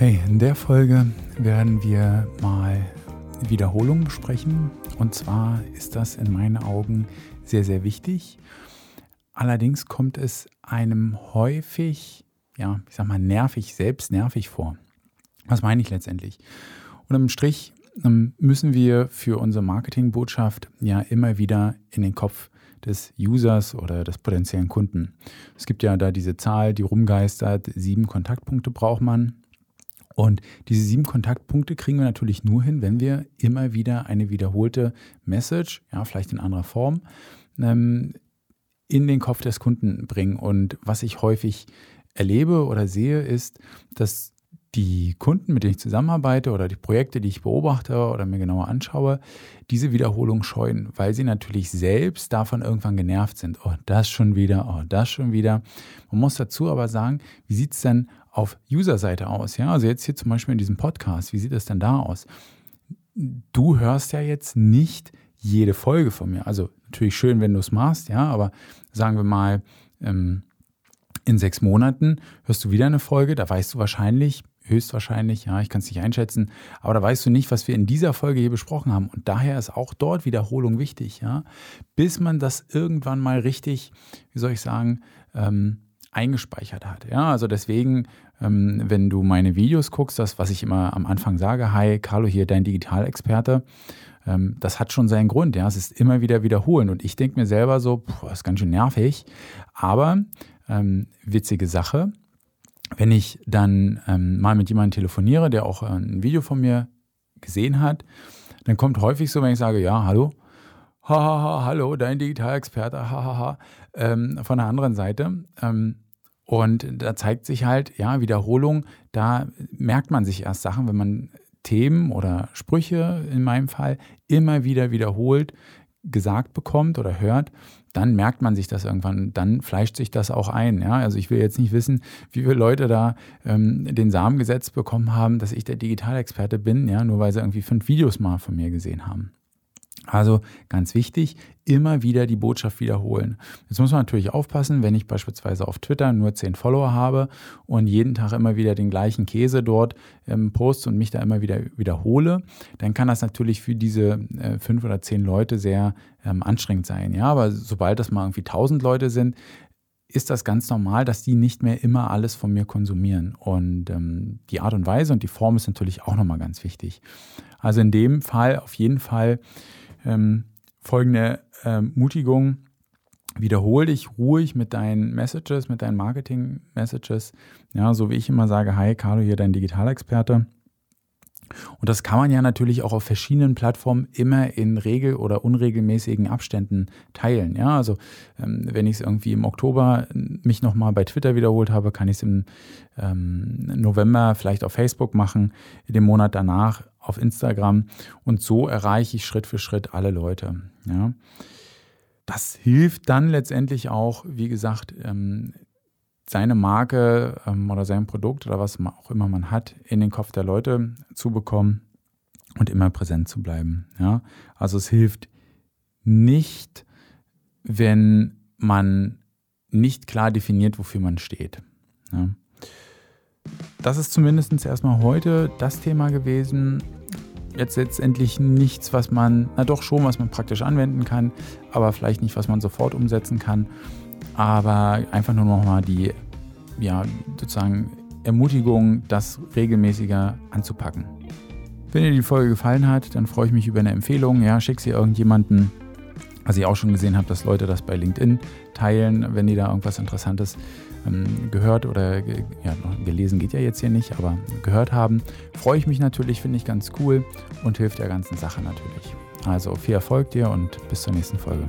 Hey, in der Folge werden wir mal Wiederholung besprechen. Und zwar ist das in meinen Augen sehr, sehr wichtig. Allerdings kommt es einem häufig, ja, ich sag mal, nervig, selbst nervig vor. Was meine ich letztendlich? Und im Strich ähm, müssen wir für unsere Marketingbotschaft ja immer wieder in den Kopf des Users oder des potenziellen Kunden. Es gibt ja da diese Zahl, die rumgeistert, sieben Kontaktpunkte braucht man. Und diese sieben Kontaktpunkte kriegen wir natürlich nur hin, wenn wir immer wieder eine wiederholte Message, ja, vielleicht in anderer Form, ähm, in den Kopf des Kunden bringen. Und was ich häufig erlebe oder sehe, ist, dass die Kunden, mit denen ich zusammenarbeite oder die Projekte, die ich beobachte oder mir genauer anschaue, diese Wiederholung scheuen, weil sie natürlich selbst davon irgendwann genervt sind. Oh, das schon wieder, oh, das schon wieder. Man muss dazu aber sagen, wie sieht es denn auf User-Seite aus? Ja, also jetzt hier zum Beispiel in diesem Podcast, wie sieht es denn da aus? Du hörst ja jetzt nicht jede Folge von mir. Also natürlich schön, wenn du es machst, ja, aber sagen wir mal, ähm, in sechs Monaten hörst du wieder eine Folge, da weißt du wahrscheinlich, höchstwahrscheinlich, ja, ich kann es nicht einschätzen, aber da weißt du nicht, was wir in dieser Folge hier besprochen haben. Und daher ist auch dort Wiederholung wichtig, ja, bis man das irgendwann mal richtig, wie soll ich sagen, ähm, eingespeichert hat. Ja, also deswegen, ähm, wenn du meine Videos guckst, das, was ich immer am Anfang sage, hi, Carlo hier, dein Digitalexperte, ähm, das hat schon seinen Grund. Ja, es ist immer wieder wiederholen. Und ich denke mir selber so, boah, ist ganz schön nervig. Aber ähm, witzige Sache, wenn ich dann ähm, mal mit jemandem telefoniere, der auch ein Video von mir gesehen hat, dann kommt häufig so, wenn ich sage, ja, hallo, hahaha, ha, ha, hallo, dein Digitalexperte, hahaha, ha, ähm, von der anderen Seite. Ähm, und da zeigt sich halt, ja, Wiederholung, da merkt man sich erst Sachen, wenn man Themen oder Sprüche in meinem Fall immer wieder wiederholt gesagt bekommt oder hört, dann merkt man sich das irgendwann, dann fleischt sich das auch ein. Ja? Also ich will jetzt nicht wissen, wie viele Leute da ähm, den Samen gesetzt bekommen haben, dass ich der Digitalexperte bin, ja, nur weil sie irgendwie fünf Videos mal von mir gesehen haben. Also ganz wichtig, immer wieder die Botschaft wiederholen. Jetzt muss man natürlich aufpassen, wenn ich beispielsweise auf Twitter nur zehn Follower habe und jeden Tag immer wieder den gleichen Käse dort ähm, poste und mich da immer wieder wiederhole, dann kann das natürlich für diese äh, fünf oder zehn Leute sehr ähm, anstrengend sein. Ja, aber sobald das mal irgendwie tausend Leute sind, ist das ganz normal, dass die nicht mehr immer alles von mir konsumieren. Und ähm, die Art und Weise und die Form ist natürlich auch nochmal ganz wichtig. Also in dem Fall auf jeden Fall ähm, folgende Ermutigung. Wiederhole dich ruhig mit deinen Messages, mit deinen Marketing-Messages. Ja, so wie ich immer sage, hi, Carlo, hier dein Digitalexperte. Und das kann man ja natürlich auch auf verschiedenen Plattformen immer in regel- oder unregelmäßigen Abständen teilen. Ja, also ähm, wenn ich es irgendwie im Oktober mich nochmal bei Twitter wiederholt habe, kann ich es im ähm, November vielleicht auf Facebook machen, dem Monat danach auf Instagram. Und so erreiche ich Schritt für Schritt alle Leute. Ja. Das hilft dann letztendlich auch, wie gesagt, ähm, seine Marke ähm, oder sein Produkt oder was auch immer man hat, in den Kopf der Leute zu bekommen und immer präsent zu bleiben. Ja? Also es hilft nicht, wenn man nicht klar definiert, wofür man steht. Ja? Das ist zumindest erstmal heute das Thema gewesen. Jetzt letztendlich nichts, was man, na doch schon, was man praktisch anwenden kann, aber vielleicht nicht, was man sofort umsetzen kann aber einfach nur nochmal die, ja, sozusagen Ermutigung, das regelmäßiger anzupacken. Wenn dir die Folge gefallen hat, dann freue ich mich über eine Empfehlung. Ja, schick sie irgendjemanden. Was ich auch schon gesehen habe, dass Leute das bei LinkedIn teilen, wenn die da irgendwas Interessantes ähm, gehört oder ja, gelesen geht ja jetzt hier nicht, aber gehört haben. Freue ich mich natürlich, finde ich ganz cool und hilft der ganzen Sache natürlich. Also viel Erfolg dir und bis zur nächsten Folge.